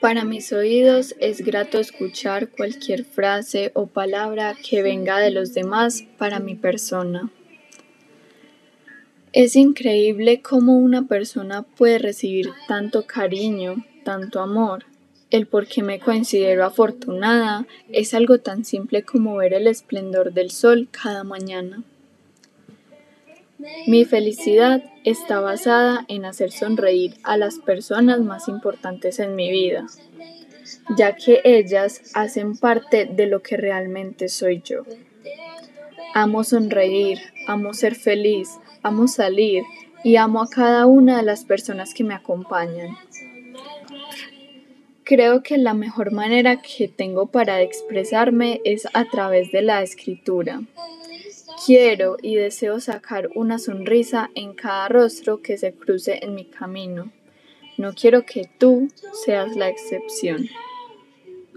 Para mis oídos es grato escuchar cualquier frase o palabra que venga de los demás para mi persona. Es increíble cómo una persona puede recibir tanto cariño, tanto amor. El por qué me considero afortunada es algo tan simple como ver el esplendor del sol cada mañana. Mi felicidad está basada en hacer sonreír a las personas más importantes en mi vida, ya que ellas hacen parte de lo que realmente soy yo. Amo sonreír, amo ser feliz, amo salir y amo a cada una de las personas que me acompañan. Creo que la mejor manera que tengo para expresarme es a través de la escritura. Quiero y deseo sacar una sonrisa en cada rostro que se cruce en mi camino. No quiero que tú seas la excepción.